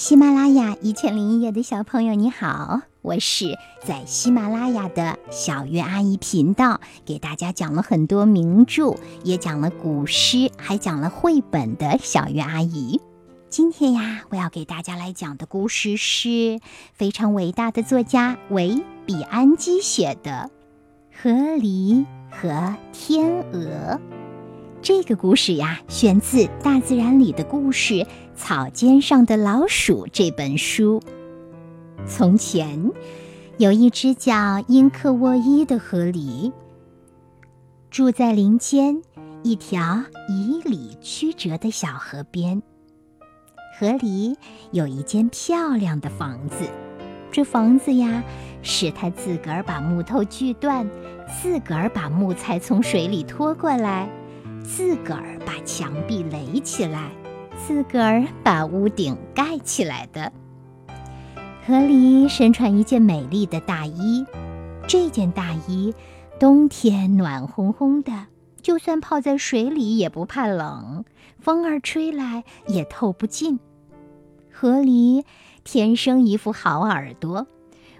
喜马拉雅一千零一夜的小朋友，你好，我是在喜马拉雅的小月阿姨频道，给大家讲了很多名著，也讲了古诗，还讲了绘本的小月阿姨。今天呀，我要给大家来讲的故事是非常伟大的作家维比安基写的《河狸和天鹅》。这个故事呀，选自《大自然里的故事：草尖上的老鼠》这本书。从前，有一只叫英克沃伊的河狸，住在林间一条迤逦曲折的小河边。河狸有一间漂亮的房子，这房子呀，是他自个儿把木头锯断，自个儿把木材从水里拖过来。自个儿把墙壁垒起来，自个儿把屋顶盖起来的。河狸身穿一件美丽的大衣，这件大衣冬天暖烘烘的，就算泡在水里也不怕冷，风儿吹来也透不进。河狸天生一副好耳朵，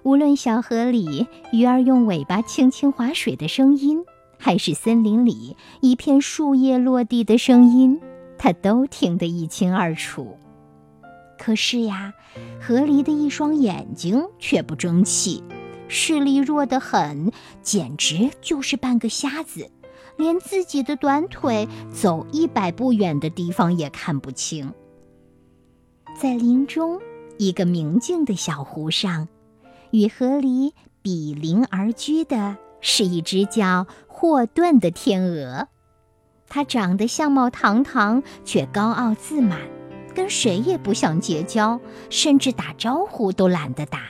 无论小河里鱼儿用尾巴轻轻划水的声音。还是森林里一片树叶落地的声音，他都听得一清二楚。可是呀，河狸的一双眼睛却不争气，视力弱得很，简直就是半个瞎子，连自己的短腿走一百步远的地方也看不清。在林中一个明净的小湖上，与河狸比邻而居的。是一只叫霍顿的天鹅，他长得相貌堂堂，却高傲自满，跟谁也不想结交，甚至打招呼都懒得打。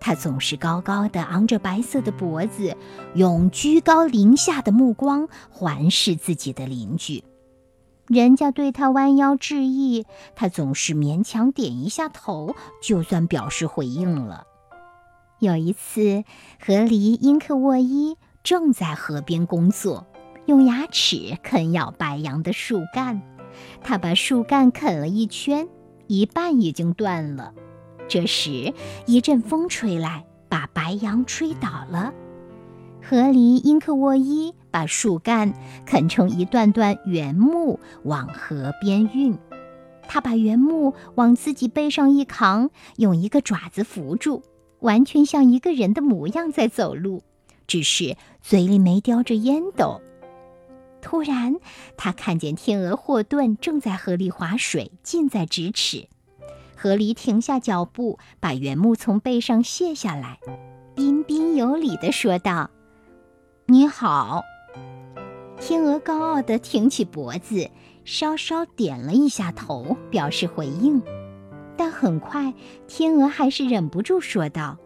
他总是高高的昂着白色的脖子，用居高临下的目光环视自己的邻居。人家对他弯腰致意，他总是勉强点一下头，就算表示回应了。有一次，河狸英克沃伊正在河边工作，用牙齿啃咬白杨的树干。他把树干啃了一圈，一半已经断了。这时，一阵风吹来，把白杨吹倒了。河狸英克沃伊把树干啃成一段段原木，往河边运。他把原木往自己背上一扛，用一个爪子扶住。完全像一个人的模样在走路，只是嘴里没叼着烟斗。突然，他看见天鹅霍顿正在河里划水，近在咫尺。河狸停下脚步，把原木从背上卸下来，彬彬有礼地说道：“你好。”天鹅高傲地挺起脖子，稍稍点了一下头，表示回应。但很快，天鹅还是忍不住说道：“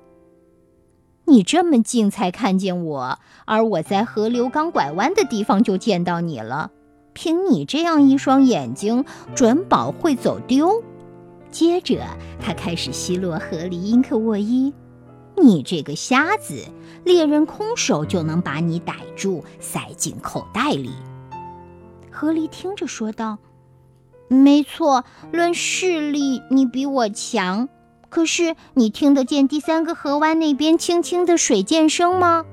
你这么近才看见我，而我在河流刚拐弯的地方就见到你了。凭你这样一双眼睛，准保会走丢。”接着，他开始奚落河狸英克沃伊：“你这个瞎子，猎人空手就能把你逮住，塞进口袋里。”河狸听着说道。没错，论视力你比我强。可是你听得见第三个河湾那边轻轻的水溅声吗？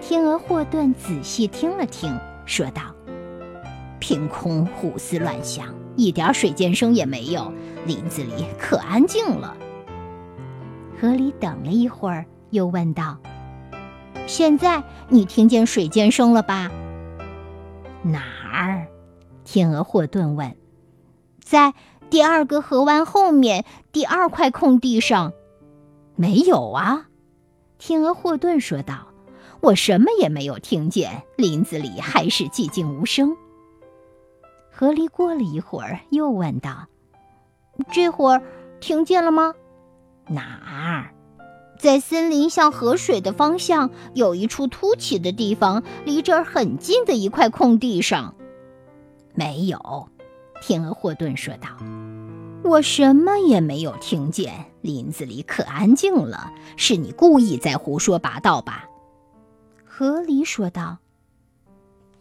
天鹅霍顿仔细听了听，说道：“凭空胡思乱想，一点水溅声也没有。林子里可安静了。”河里等了一会儿，又问道：“现在你听见水溅声了吧？”哪儿？天鹅霍顿问：“在第二个河湾后面第二块空地上，没有啊？”天鹅霍顿说道：“我什么也没有听见，林子里还是寂静无声。”河狸过了一会儿又问道：“这会儿听见了吗？”“哪儿？”“在森林向河水的方向有一处凸起的地方，离这儿很近的一块空地上。”没有，天鹅霍顿说道：“我什么也没有听见，林子里可安静了。是你故意在胡说八道吧？”河狸说道：“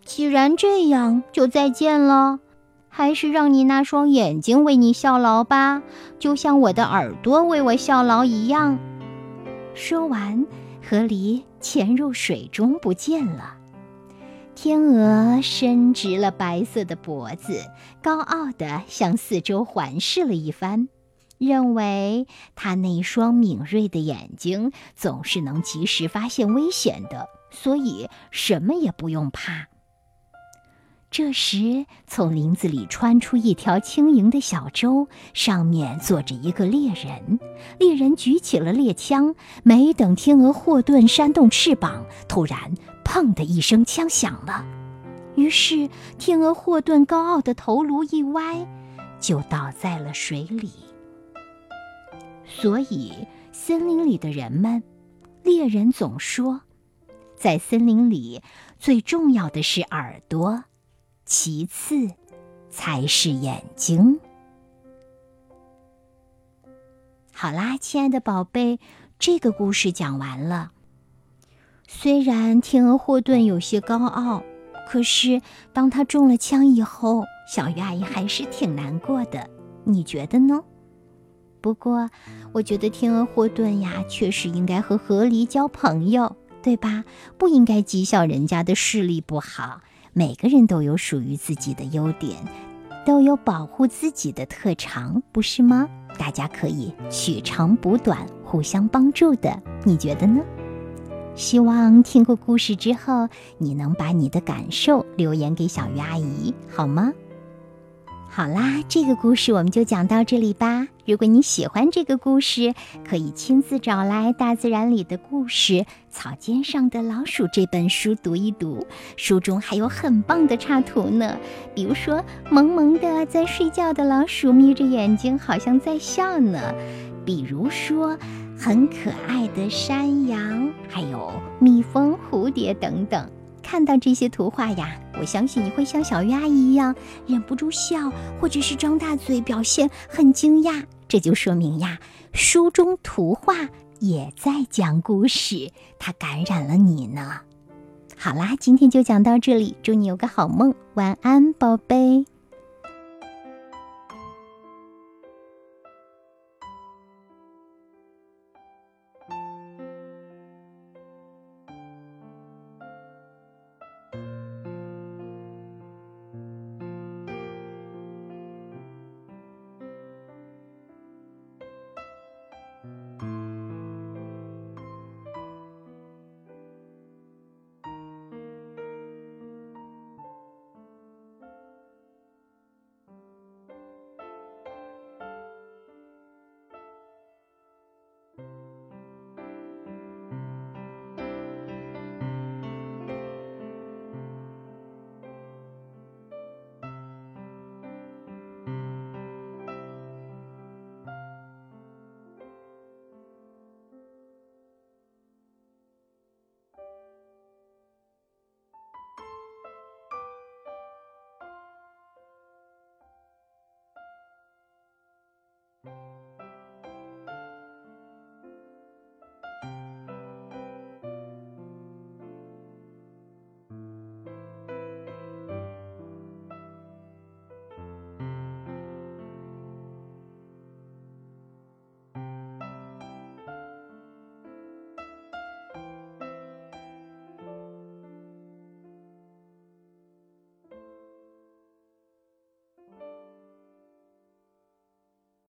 既然这样，就再见了。还是让你那双眼睛为你效劳吧，就像我的耳朵为我效劳一样。说完，河狸潜入水中不见了。天鹅伸直了白色的脖子，高傲地向四周环视了一番，认为它那双敏锐的眼睛总是能及时发现危险的，所以什么也不用怕。这时，从林子里穿出一条轻盈的小舟，上面坐着一个猎人。猎人举起了猎枪，没等天鹅霍顿扇动翅膀，突然“砰”的一声枪响了。于是，天鹅霍顿高傲的头颅一歪，就倒在了水里。所以，森林里的人们，猎人总说，在森林里最重要的是耳朵。其次，才是眼睛。好啦，亲爱的宝贝，这个故事讲完了。虽然天鹅霍顿有些高傲，可是当他中了枪以后，小鱼阿姨还是挺难过的。你觉得呢？不过，我觉得天鹅霍顿呀，确实应该和河狸交朋友，对吧？不应该讥笑人家的视力不好。每个人都有属于自己的优点，都有保护自己的特长，不是吗？大家可以取长补短，互相帮助的，你觉得呢？希望听过故事之后，你能把你的感受留言给小鱼阿姨，好吗？好啦，这个故事我们就讲到这里吧。如果你喜欢这个故事，可以亲自找来《大自然里的故事：草尖上的老鼠》这本书读一读。书中还有很棒的插图呢，比如说萌萌的在睡觉的老鼠眯着眼睛，好像在笑呢；比如说很可爱的山羊，还有蜜蜂、蝴蝶等等。看到这些图画呀，我相信你会像小鱼阿姨一样忍不住笑，或者是张大嘴表现很惊讶。这就说明呀，书中图画也在讲故事，它感染了你呢。好啦，今天就讲到这里，祝你有个好梦，晚安，宝贝。